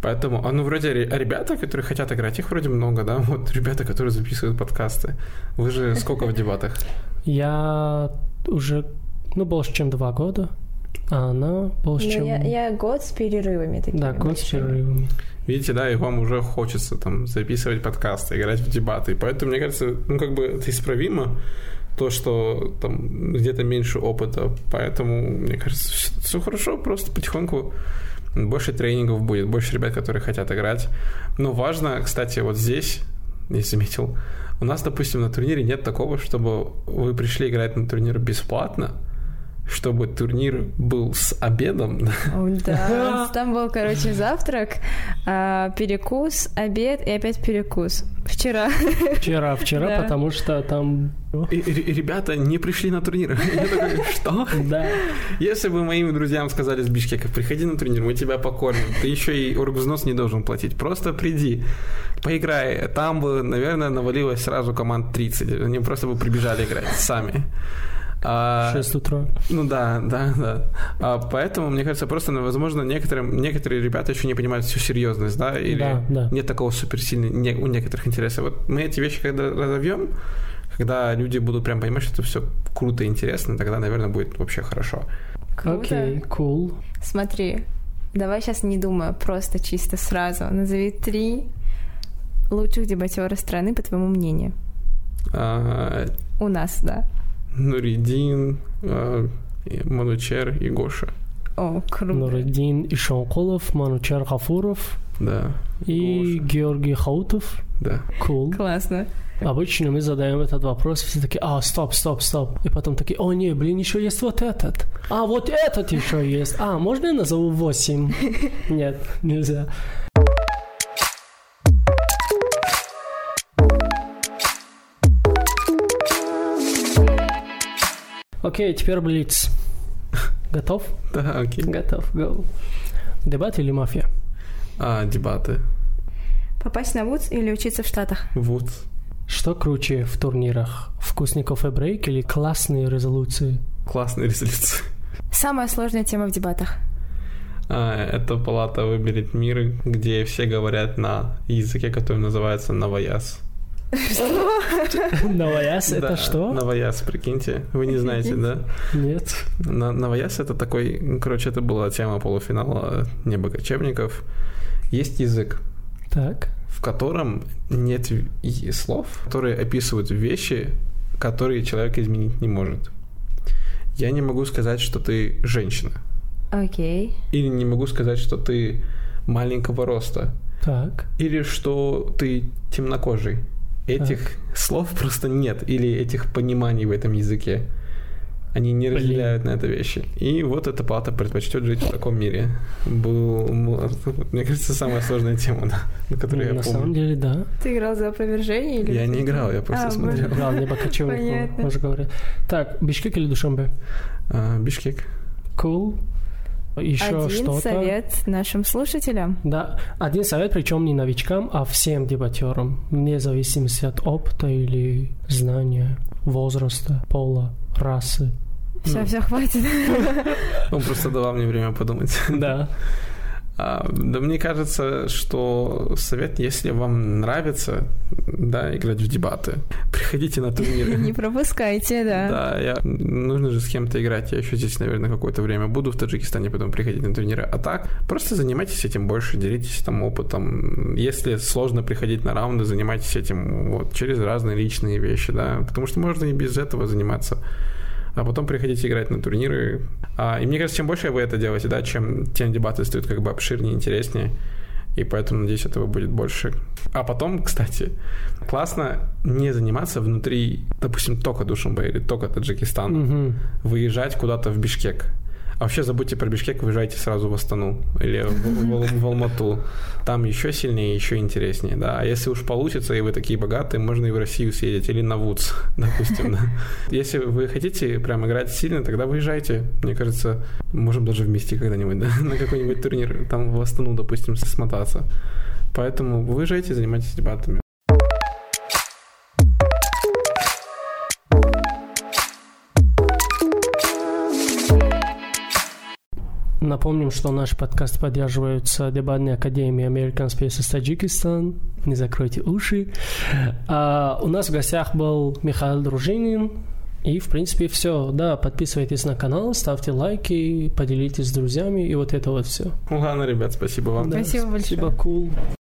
Поэтому, а ну вроде ре- ребята, которые хотят играть, их вроде много, да, вот ребята, которые записывают подкасты. Вы же сколько в дебатах? Я уже, ну, больше, чем два года, а она больше, Ну, чем... я, я год с перерывами такими. Да, год с перерывами. Видите, да, и вам уже хочется там записывать подкасты, играть в дебаты. Поэтому, мне кажется, ну, как бы это исправимо, то, что там где-то меньше опыта. Поэтому, мне кажется, все хорошо, просто потихоньку больше тренингов будет, больше ребят, которые хотят играть. Но важно, кстати, вот здесь, я заметил, у нас, допустим, на турнире нет такого, чтобы вы пришли играть на турнир бесплатно, чтобы турнир был с обедом, Да, <laughs> там был, короче, завтрак, а, перекус, обед и опять перекус. Вчера. Вчера, вчера, Да. потому что там... И ребята не пришли на турнир. <laughs> Я такой, что? Да. Если бы моим друзьям сказали с Бишкека, приходи на турнир, мы тебя покормим, ты еще и оргвзнос не должен платить, просто приди, поиграй. Там бы, наверное, навалилось сразу команд 30, они просто бы прибежали играть сами. А, 6 утра. ну да, да, да. А, поэтому, мне кажется, просто, ну, возможно, некоторым, некоторые ребята еще не понимают всю серьезность, да, или Да, да. нет такого суперсильного не- у некоторых интереса. Вот мы эти вещи, когда разовьем, Когда люди будут прям понимать, что это все круто и интересно, тогда, наверное, будет вообще хорошо. Круто. Окей, cool. Смотри, давай сейчас не думаю, просто чисто сразу. Назови три лучших дебатера страны, по твоему мнению. А, У нас, да. Нуридин, а, и Манучер и Гоша. О, круто. Нуриддин Ишонкулов, Манучар Гафуров Да, и Георгий Хаутов. да. Cool. Классно. Обычно мы задаем этот вопрос, все такие, а, стоп, стоп, стоп. И потом такие, о, не, блин, еще есть вот этот. А, вот этот еще есть. А, можно я назову восемь? <laughs> Нет, нельзя. Окей, теперь Блиц. <laughs> Готов? Да, окей. Готов, go. Дебат или мафия? А, дебаты. Попасть на ВУЗ или учиться в Штатах? Вот. Что круче в турнирах? Вкусный кофе-брейк или классные резолюции? Классные резолюции. Самая сложная тема в дебатах. А, это палата выберет мир, где все говорят на языке, который называется <laughs> Новояс это что? Наваяс, прикиньте. Вы не знаете, да? Нет. Наваяс это такой, короче, это была тема полуфинала Небо кочевников. Есть язык, Так. в котором нет слов, которые описывают вещи, которые человек изменить не может. Я не могу сказать, что ты женщина. Окей. Или не могу сказать, что ты маленького роста. Так. Или что ты темнокожий. Этих слов просто нет. Или этих пониманий в этом языке. Они не Блин. разделяют на это вещи. И вот эта палата предпочтет жить в таком мире. Был, мне кажется, самая сложная тема, да, на которую я На помню. самом деле, да. Ты играл за опровержение или... Я не играл, я просто А, смотрел. Играл небо кочевник, Понятно. можно говорить. Так, Бишкек или Душанбе? А, Бишкек. Cool. Еще Один что-то? совет нашим слушателям. Да, один совет, причем не новичкам, а всем дебатерам, вне зависимости от опыта или знания, возраста, пола, расы. Все, Ну. все, хватит. Он <laughs> просто давал мне время подумать. <laughs> Да. А, да мне кажется, что совет, если вам нравится, да, играть в дебаты, приходите на турниры. Не пропускайте, да. <laughs> Да, я... нужно же с кем-то играть. Я еще здесь, наверное, какое-то время буду в Таджикистане, потом приходить на турниры. А так, просто занимайтесь этим больше, делитесь там опытом. Если сложно приходить на раунды, занимайтесь этим вот через разные личные вещи, да, потому что можно и без этого заниматься. А потом приходите играть на турниры. А, и мне кажется, чем больше вы это делаете, да, чем тем дебаты стоят как бы обширнее, интереснее. И поэтому, надеюсь, этого будет больше. А потом, кстати, классно не заниматься внутри, допустим, только Душанбе или только Таджикистана. Мгм. Выезжать куда-то в Бишкек. А вообще забудьте про Бишкек, выезжайте сразу в Астану или в, в- в Алмату. Там еще сильнее, еще интереснее, да. А если уж получится, и вы такие богатые, можно и в Россию съездить, или на ВУЦ, <laughs> допустим, да. Если вы хотите прям играть сильно, тогда выезжайте. Мне кажется, можем даже вместе когда-нибудь, да, <laughs> на какой-нибудь турнир, там в Астану, допустим, смотаться. Поэтому выезжайте, занимайтесь дебатами. Напомним, что наш подкаст поддерживается дебатной академией American Spaces Таджикистан. Не закройте уши. А, у нас в гостях был Михаил Дружинин. И, в принципе, все. Да, подписывайтесь на канал, ставьте лайки, поделитесь с друзьями и вот это вот все. Ну ладно, ребят, спасибо вам. Спасибо большое. Спасибо, cool.